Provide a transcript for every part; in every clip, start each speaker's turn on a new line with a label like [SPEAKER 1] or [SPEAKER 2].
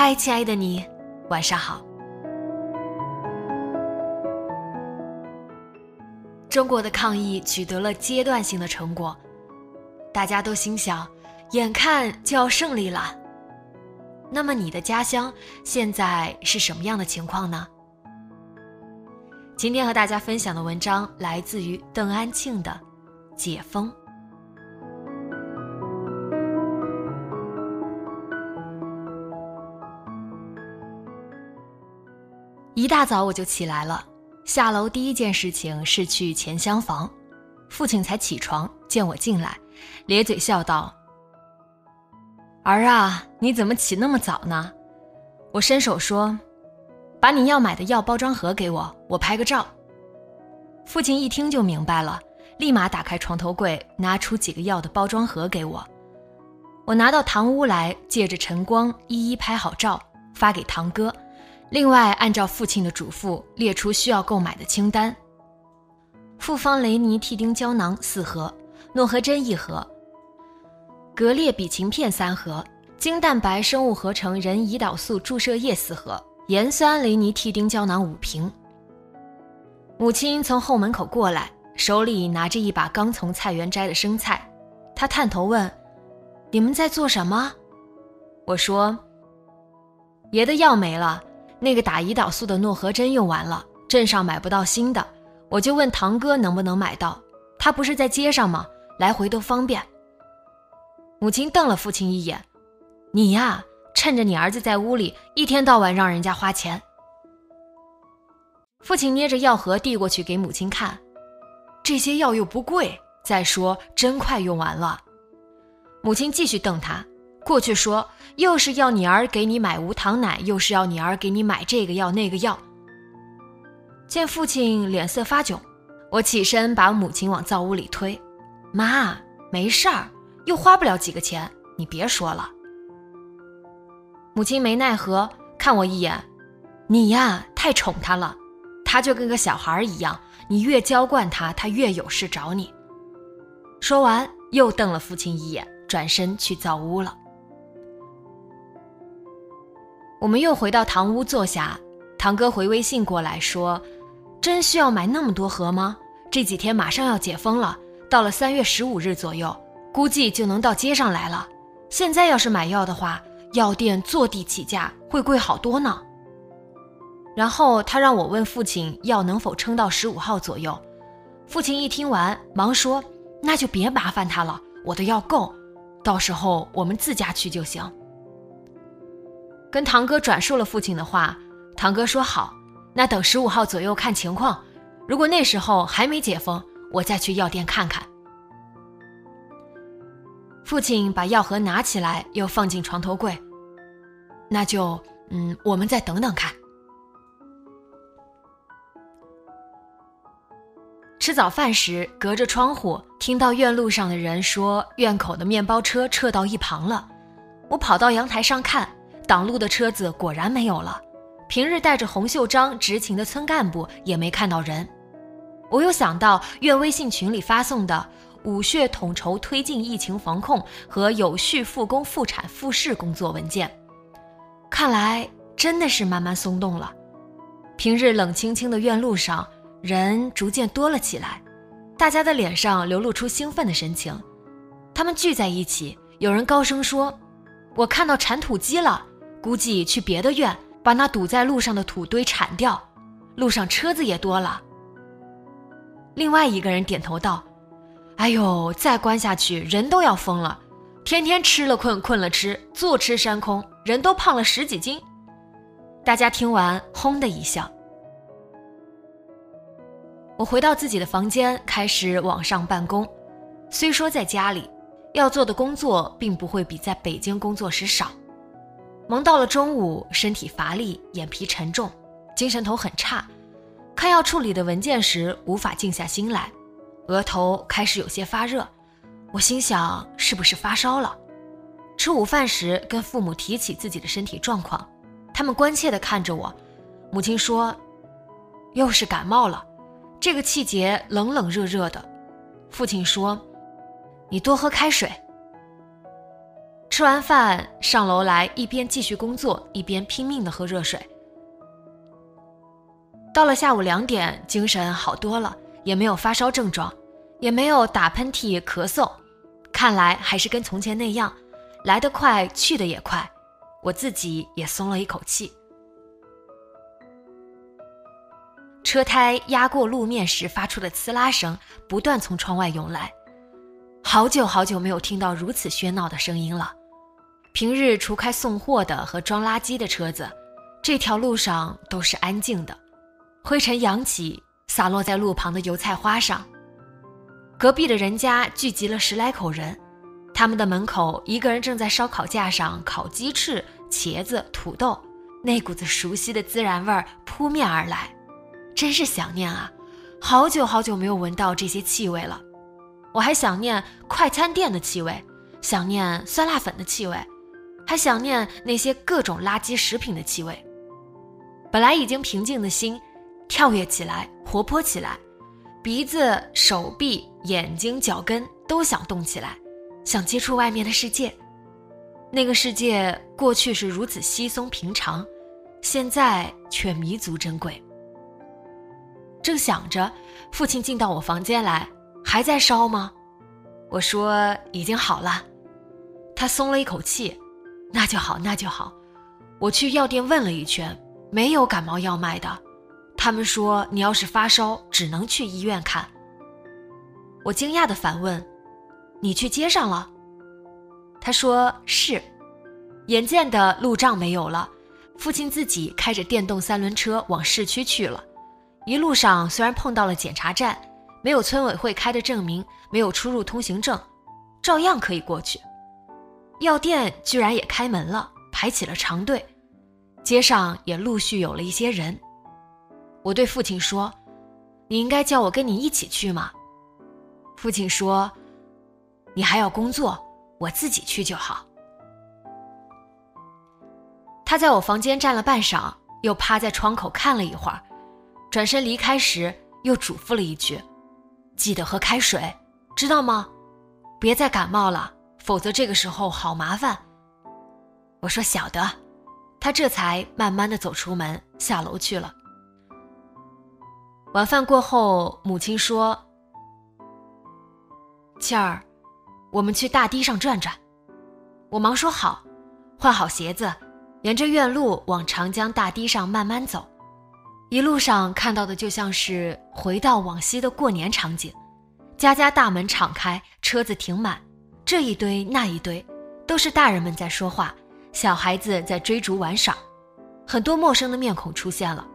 [SPEAKER 1] 嗨，亲爱的你，晚上好。中国的抗疫取得了阶段性的成果，大家都心想，眼看就要胜利了。那么你的家乡现在是什么样的情况呢？今天和大家分享的文章来自于邓安庆的《解封》。一大早我就起来了，下楼第一件事情是去钱厢房，父亲才起床见我进来，咧嘴笑道：“儿啊，你怎么起那么早呢？”我伸手说：“把你要买的药包装盒给我，我拍个照。”父亲一听就明白了，立马打开床头柜，拿出几个药的包装盒给我。我拿到堂屋来，借着晨光一一拍好照，发给堂哥。另外，按照父亲的嘱咐，列出需要购买的清单：复方雷尼替丁胶囊四盒，诺和针一盒，格列比嗪片三盒，精蛋白生物合成人胰岛素注射液四盒，盐酸雷尼替丁胶囊五瓶。母亲从后门口过来，手里拿着一把刚从菜园摘的生菜，她探头问：“你们在做什么？”我说：“爷的药没了。”那个打胰岛素的诺和针用完了，镇上买不到新的，我就问堂哥能不能买到。他不是在街上吗？来回都方便。母亲瞪了父亲一眼：“你呀，趁着你儿子在屋里，一天到晚让人家花钱。”父亲捏着药盒递过去给母亲看，这些药又不贵，再说针快用完了。母亲继续瞪他。过去说，又是要你儿给你买无糖奶，又是要你儿给你买这个药那个药。见父亲脸色发窘，我起身把母亲往灶屋里推。妈，没事儿，又花不了几个钱，你别说了。母亲没奈何，看我一眼，你呀太宠他了，他就跟个小孩一样，你越娇惯他，他越有事找你。说完，又瞪了父亲一眼，转身去灶屋了。我们又回到堂屋坐下，堂哥回微信过来说：“真需要买那么多盒吗？这几天马上要解封了，到了三月十五日左右，估计就能到街上来了。现在要是买药的话，药店坐地起价，会贵好多呢。”然后他让我问父亲药能否撑到十五号左右。父亲一听完，忙说：“那就别麻烦他了，我的药够，到时候我们自家去就行。”跟堂哥转述了父亲的话，堂哥说好，那等十五号左右看情况，如果那时候还没解封，我再去药店看看。父亲把药盒拿起来，又放进床头柜，那就嗯，我们再等等看。吃早饭时，隔着窗户听到院路上的人说，院口的面包车撤到一旁了，我跑到阳台上看。挡路的车子果然没有了，平日带着红袖章执勤的村干部也没看到人。我又想到院微信群里发送的“五穴统筹推进疫情防控和有序复工复产复市工作文件”，看来真的是慢慢松动了。平日冷清清的院路上，人逐渐多了起来，大家的脸上流露出兴奋的神情。他们聚在一起，有人高声说：“我看到铲土机了。”估计去别的院把那堵在路上的土堆铲掉，路上车子也多了。另外一个人点头道：“哎呦，再关下去人都要疯了，天天吃了困，困了吃，坐吃山空，人都胖了十几斤。”大家听完，轰的一笑。我回到自己的房间，开始网上办公。虽说在家里，要做的工作并不会比在北京工作时少。忙到了中午，身体乏力，眼皮沉重，精神头很差。看要处理的文件时，无法静下心来，额头开始有些发热。我心想，是不是发烧了？吃午饭时，跟父母提起自己的身体状况。他们关切地看着我，母亲说：“又是感冒了，这个季节冷冷热热的。”父亲说：“你多喝开水。”吃完饭上楼来，一边继续工作，一边拼命的喝热水。到了下午两点，精神好多了，也没有发烧症状，也没有打喷嚏、咳嗽，看来还是跟从前那样，来得快，去得也快。我自己也松了一口气。车胎压过路面时发出的呲啦声不断从窗外涌来，好久好久没有听到如此喧闹的声音了。平日除开送货的和装垃圾的车子，这条路上都是安静的，灰尘扬起，洒落在路旁的油菜花上。隔壁的人家聚集了十来口人。他们的门口，一个人正在烧烤架上烤鸡翅、茄子、土豆，那股子熟悉的孜然味儿扑面而来，真是想念啊！好久好久没有闻到这些气味了。我还想念快餐店的气味，想念酸辣粉的气味，还想念那些各种垃圾食品的气味。本来已经平静的心，跳跃起来，活泼起来，鼻子、手臂、眼睛、脚跟都想动起来。想接触外面的世界，那个世界过去是如此稀松平常，现在却弥足珍贵。正想着，父亲进到我房间来，还在烧吗？我说已经好了。他松了一口气，那就好，那就好。我去药店问了一圈，没有感冒药卖的，他们说你要是发烧，只能去医院看。我惊讶的反问。你去街上了，他说是。眼见的路障没有了，父亲自己开着电动三轮车往市区去了。一路上虽然碰到了检查站，没有村委会开的证明，没有出入通行证，照样可以过去。药店居然也开门了，排起了长队，街上也陆续有了一些人。我对父亲说：“你应该叫我跟你一起去嘛。”父亲说。你还要工作，我自己去就好。他在我房间站了半晌，又趴在窗口看了一会儿，转身离开时又嘱咐了一句：“记得喝开水，知道吗？别再感冒了，否则这个时候好麻烦。”我说：“晓得。”他这才慢慢的走出门，下楼去了。晚饭过后，母亲说：“倩儿。”我们去大堤上转转，我忙说好，换好鞋子，沿着院路往长江大堤上慢慢走。一路上看到的就像是回到往昔的过年场景，家家大门敞开，车子停满，这一堆那一堆，都是大人们在说话，小孩子在追逐玩耍，很多陌生的面孔出现了。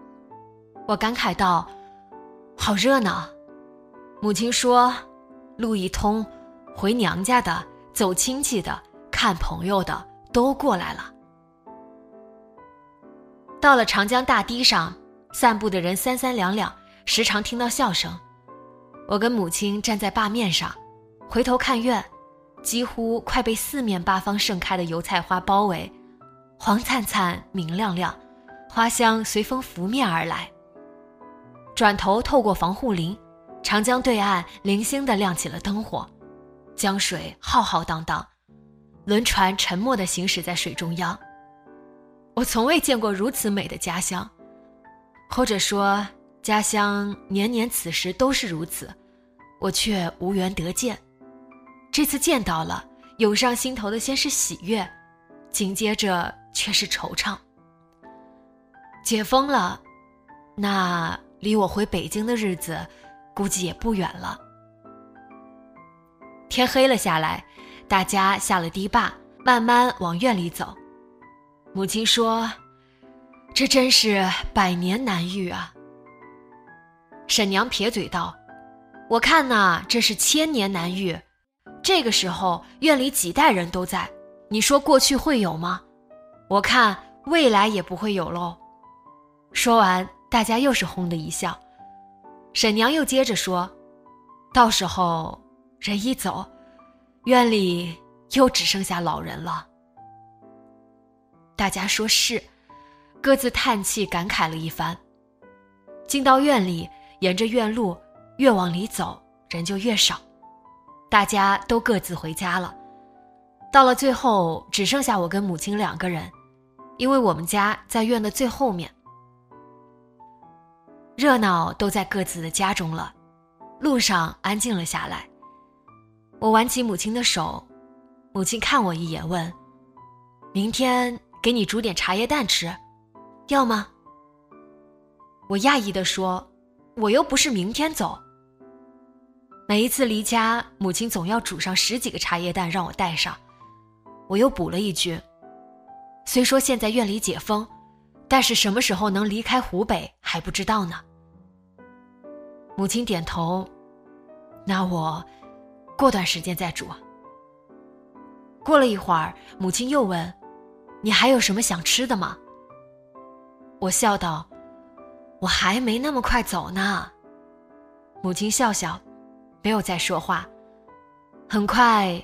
[SPEAKER 1] 我感慨道：“好热闹。”母亲说：“路一通。”回娘家的、走亲戚的、看朋友的都过来了。到了长江大堤上，散步的人三三两两，时常听到笑声。我跟母亲站在坝面上，回头看院，几乎快被四面八方盛开的油菜花包围，黄灿灿、明亮亮，花香随风拂面而来。转头透过防护林，长江对岸零星的亮起了灯火。江水浩浩荡荡，轮船沉默地行驶在水中央。我从未见过如此美的家乡，或者说家乡年年此时都是如此，我却无缘得见。这次见到了，涌上心头的先是喜悦，紧接着却是惆怅。解封了，那离我回北京的日子，估计也不远了。天黑了下来，大家下了堤坝，慢慢往院里走。母亲说：“这真是百年难遇啊。”沈娘撇嘴道：“我看呐，这是千年难遇。这个时候院里几代人都在，你说过去会有吗？我看未来也不会有喽。”说完，大家又是轰的一笑。沈娘又接着说：“到时候人一走，院里又只剩下老人了。”大家说是，各自叹气感慨了一番。进到院里。沿着院路越往里走，人就越少，大家都各自回家了。到了最后，只剩下我跟母亲两个人，因为我们家在院的最后面。热闹都在各自的家中了，路上安静了下来。我挽起母亲的手，母亲看我一眼，问：“明天给你煮点茶叶蛋吃，要吗？”我讶异地说。我又不是明天走。每一次离家，母亲总要煮上十几个茶叶蛋让我带上。我又补了一句：“虽说现在院里解封，但是什么时候能离开湖北还不知道呢。”母亲点头：“那我过段时间再煮。”过了一会儿，母亲又问：“你还有什么想吃的吗？”我笑道。我还没那么快走呢，母亲笑笑，没有再说话。很快，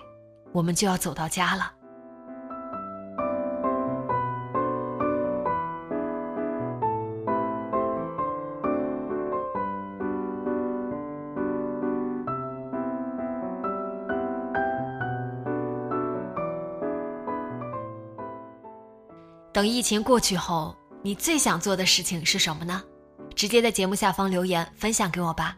[SPEAKER 1] 我们就要走到家了。等疫情过去后，你最想做的事情是什么呢？直接在节目下方留言分享给我吧。